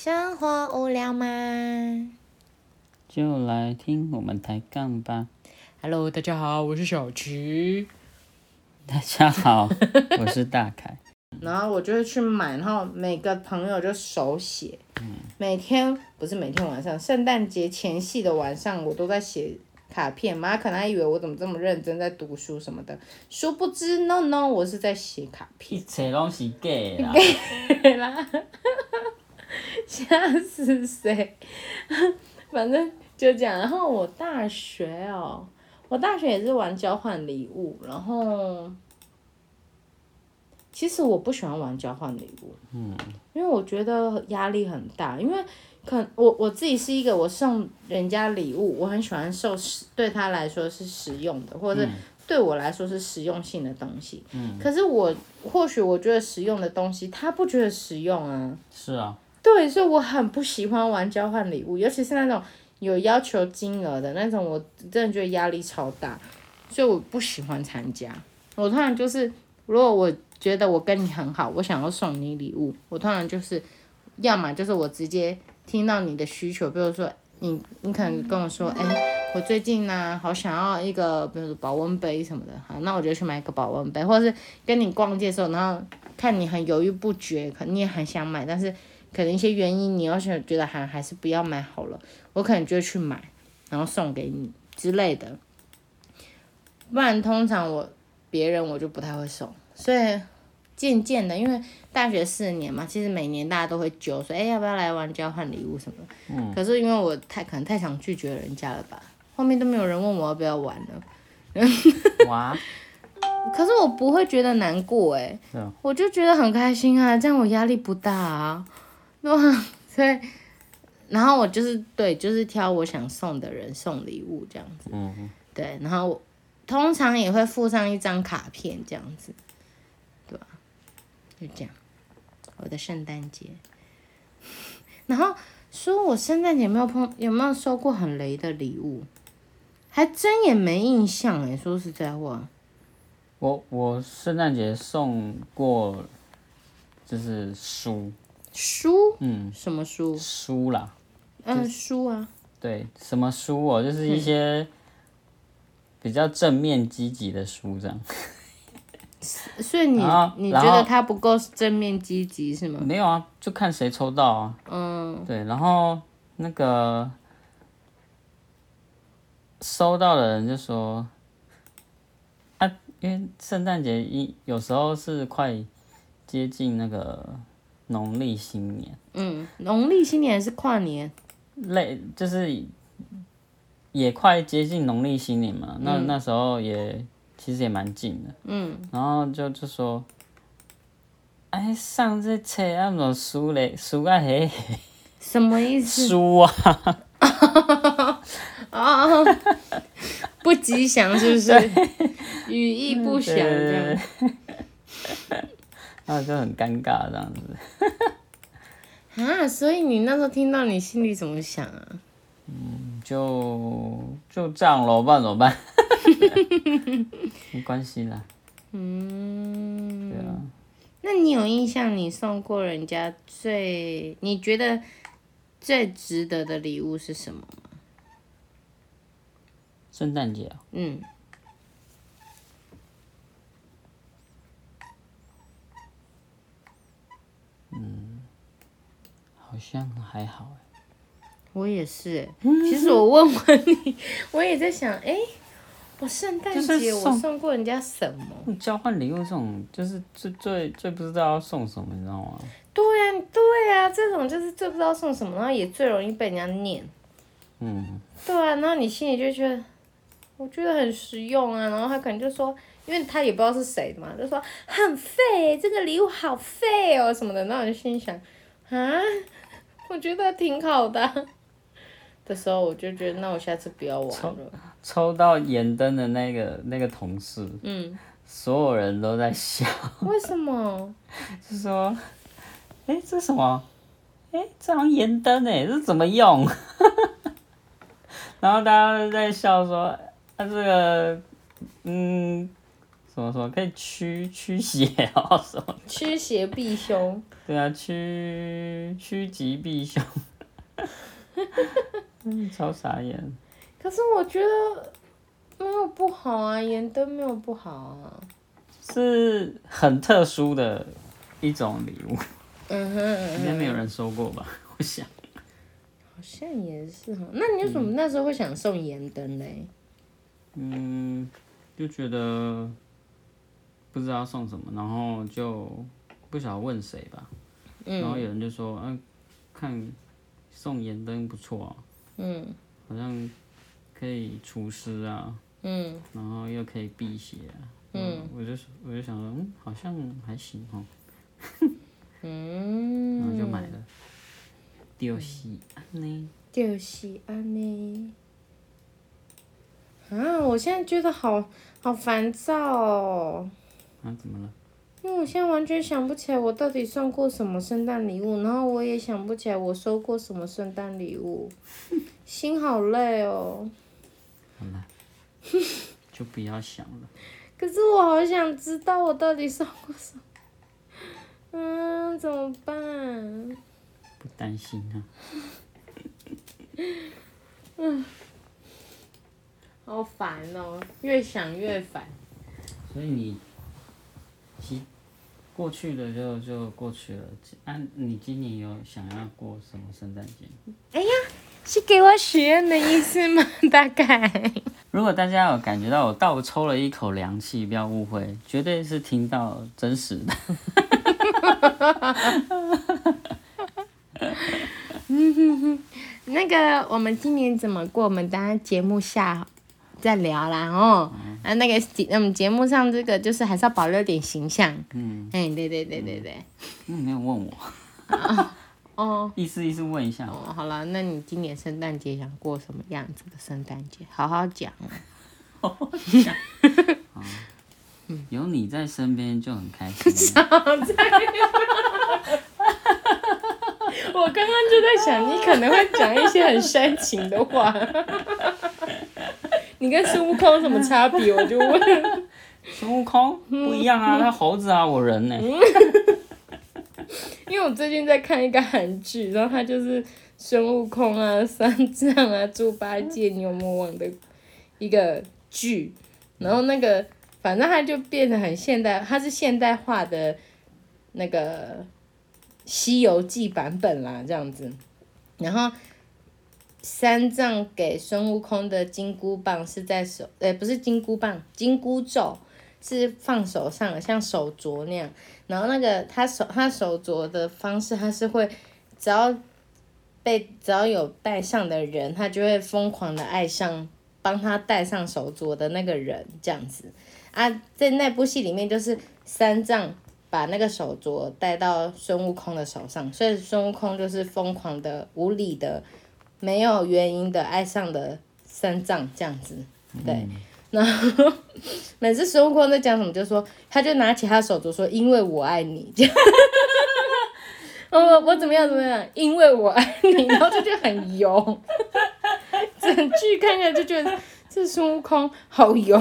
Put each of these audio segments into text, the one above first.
生活无聊吗就来听我们抬杠吧。？Hello，大家好，我是小齐。大家好，我是大凯。然后我就会去买，然后每个朋友就手写，每天不是每天晚上，圣诞节前夕的晚上，我都在写卡片。妈可能还以为我怎么这么认真在读书什么的，殊不知，no no，我是在写卡片。一切拢是假的啦。对啦，吓死谁？反正就这样。然后我大学哦，我大学也是玩交换礼物，然后其实我不喜欢玩交换礼物，嗯，因为我觉得压力很大，因为可我我自己是一个我送人家礼物，我很喜欢受实对他来说是实用的，或者是对我来说是实用性的东西，嗯，可是我或许我觉得实用的东西，他不觉得实用啊，是啊，对，所以我很不喜欢玩交换礼物，尤其是那种有要求金额的那种，我真的觉得压力超大，所以我不喜欢参加。我通常就是，如果我觉得我跟你很好，我想要送你礼物，我通常就是，要么就是我直接听到你的需求，比如说你你可能跟我说，哎、我最近呢好想要一个，比如说保温杯什么的，好，那我就去买一个保温杯，或者是跟你逛街的时候，然后看你很犹豫不决，可你也很想买，但是可能一些原因，你要是觉得还还是不要买好了，我可能就会去买，然后送给你之类的。不然通常我别人我就不太会送，所以渐渐的，因为大学四年嘛，其实每年大家都会揪说，哎、要不要来玩交换礼物什么的。嗯。可是因为我太可能太想拒绝人家了吧，后面都没有人问我要不要玩了。哇，可是我不会觉得难过哎、我就觉得很开心啊，这样我压力不大啊，对吧？所以，然后我就是对，就是挑我想送的人送礼物这样子，嗯，对，然后我通常也会附上一张卡片这样子，对吧？就这样，我的圣诞节，然后说我圣诞节没有碰有没有收过很雷的礼物，还真也没印象哎，说实在话。我我圣诞节送过，就是书，书？嗯，什么书？书啦，嗯，书啊。对，什么书哦，就是一些比较正面积极的书这样。所以你你觉得他不够正面积极是吗？没有啊，就看谁抽到啊。嗯，对，然后那个收到的人就说，啊，因为圣诞节一有时候是快接近那个农历新年，嗯，农历新年是跨年？类就是也快接近农历新年嘛，那那时候也其实也蛮近的，嗯，然后就就说，哎，上这车啊，么书嘞，书啊嘿，什么意思？书啊。啊，不吉祥是不是？语意不详这样。然后 就很尴尬这样子。啊，所以你那时候听到，你心里怎么想啊？嗯就就这样咯，不然怎么办？没关系啦，嗯，对啊，那你有印象你送过人家最你觉得最值得的礼物是什么吗？圣诞节啊，嗯，像还好哎。我也是欸。其实我问问你，我也在想，哎、我圣诞节我送送过人家什么？交换礼物这种，就是最最最不知道要送什么，你知道吗？对呀、对呀、这种就是最不知道送什么，然后也最容易被人家念。嗯，对啊，然后你心里就觉得，我觉得很实用啊，然后他可能就说，因为他也不知道是谁的嘛，就说很废，这个礼物好废哦什么的，那我就心里想，啊，我觉得挺好的啊、的时候，我就觉得那我下次不要玩了。抽到盐灯的那个那个同事，嗯，所有人都在笑，为什么？就说，哎、这什么？哎、这好像盐灯哎，这怎么用？然后大家都在笑说，啊这个，嗯，什什么什么可以驱 驱邪哦什么？驱邪避凶。对啊，驱趋吉避凶。嗯，超傻眼。可是我觉得没有不好啊，盐灯没有不好啊。是很特殊的一种礼物，嗯哼嗯应该没有人收过吧？我想。好像也是哈。那你为什么那时候会想送盐灯嘞？嗯，就觉得不知道送什么，然后就不晓得问谁吧。然后有人就说，嗯、看送盐灯不错啊，嗯好像可以除湿啊，嗯然后又可以辟邪啊。嗯，我就我就想说，嗯，好像还行哦，嗯。然后就买了。就是安尼，就是安尼。啊，我现在觉得好好烦躁哦，啊，怎么了？因为我现在完全想不起来我到底送过什么圣诞礼物，然后我也想不起来我收过什么圣诞礼物，心好累哦。好了，就不要想了。可是我好想知道我到底送过什么，嗯，怎么办？不担心啊。嗯好烦哦，越想越烦。所以你，其过去的就就过去了。按、你今年有想要过什么圣诞节哎呀？是给我许愿的意思吗？大概。如果大家有感觉到我倒抽了一口凉气，不要误会，绝对是听到真实的。那个，我们今年怎么过？我们等下节目下再聊啦哦。啊，那个节，我们节目上这个就是还是要保留点形象。嗯，哎，对对对对对。嗯，没有问我，哦意思意思问一下。哦，好了，那你今年圣诞节想过什么样子的圣诞节？好好讲哦。有你在身边就很开心。我刚刚就在想，你可能会讲一些很煽情的话。你跟孙悟空有什么差别？我就问。孙悟空不一样啊，他猴子啊，我人呢、因为我最近在看一个韩剧，然后他就是孙悟空啊、三藏啊、猪八戒、牛魔王的一个剧，然后那个反正他就变得很现代，他是现代化的那个《西游记》版本啦，这样子，然后。三藏给孙悟空的金箍棒是在手，呃，不是金箍棒，金箍咒是放手上的，像手镯那样。然后那个他手他手镯的方式，他是会只要被只要有戴上的人，他就会疯狂的爱上帮他戴上手镯的那个人，这样子啊，在那部戏里面就是三藏把那个手镯戴到孙悟空的手上，所以孙悟空就是疯狂的、无理的、没有原因的爱上的三藏这样子，对。然后每次孙悟空在讲什么，就说他就拿起他手镯说：“因为我爱你。”这样，我我怎么样怎么样？因为我爱你，然后他就觉得很油。整剧看起来就觉得这孙悟空好油，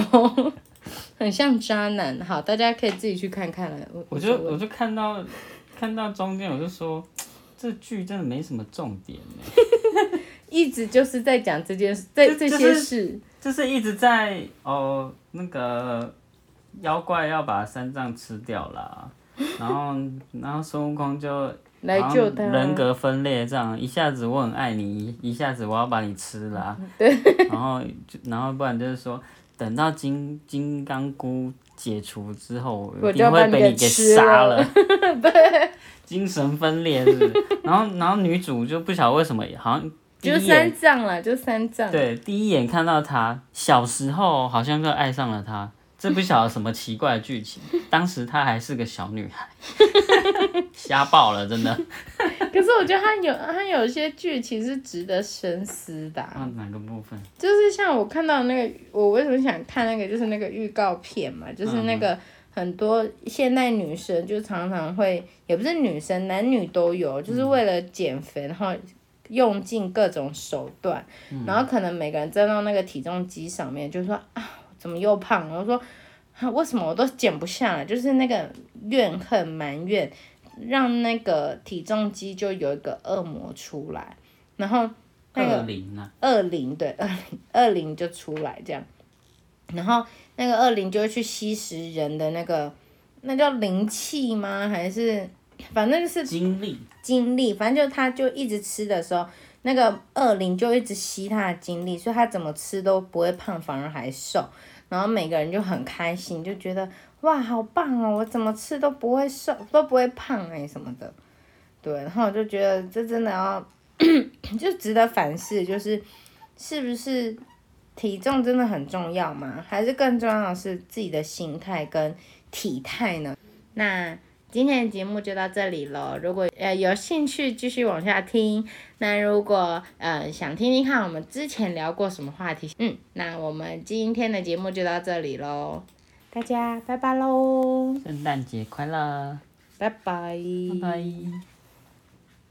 很像渣男。好，大家可以自己去看看了。我我就我就看到看到中间，我就说这剧真的没什么重点呢，一直就是在讲这件事，这这些事。就是一直在哦那个妖怪要把三藏吃掉了，然后然后孙悟空就来好像救他人格分裂这样，一下子我很爱你，一下子我要把你吃了对，然后就然后不然就是说等到金金刚箍解除之后，我一定会被你给杀了，对，精神分裂是不是？然后然后女主就不晓得为什么好像第就三藏了，就三藏。对，第一眼看到他，小时候好像就爱上了他，这不晓得什么奇怪的剧情。当时她还是个小女孩，瞎爆了，真的。可是我觉得他有他有一些剧情是值得深思的哪个部分？就是像我看到那个，我为什么想看那个，就是那个预告片嘛，就是那个很多现代女生就常常会，也不是女生，男女都有，就是为了减肥，然后用尽各种手段，然后可能每个人站到那个体重机上面，就说啊，怎么又胖了？我说为什么我都减不下来？就是那个怨恨埋怨，让那个体重机就有一个恶魔出来，然后那个恶灵啊，恶灵对恶灵 恶灵就出来这样，然后那个恶灵就会去吸食人的那个那叫灵气吗？还是反正就是精力，精力，反正就他就一直吃的时候，那个恶灵就一直吸他的精力，所以他怎么吃都不会胖，反而还瘦。然后每个人就很开心，就觉得哇好棒哦，我怎么吃都不会瘦，都不会胖哎、什么的。对，然后我就觉得这真的要 就值得反思，就是是不是体重真的很重要吗？还是更重要的是自己的心态跟体态呢？那今天的节目就到这里了。如果呃有兴趣继续往下听，那如果呃想听听看我们之前聊过什么话题，嗯，那我们今天的节目就到这里喽，大家拜拜喽，圣诞节快乐，拜拜，拜拜。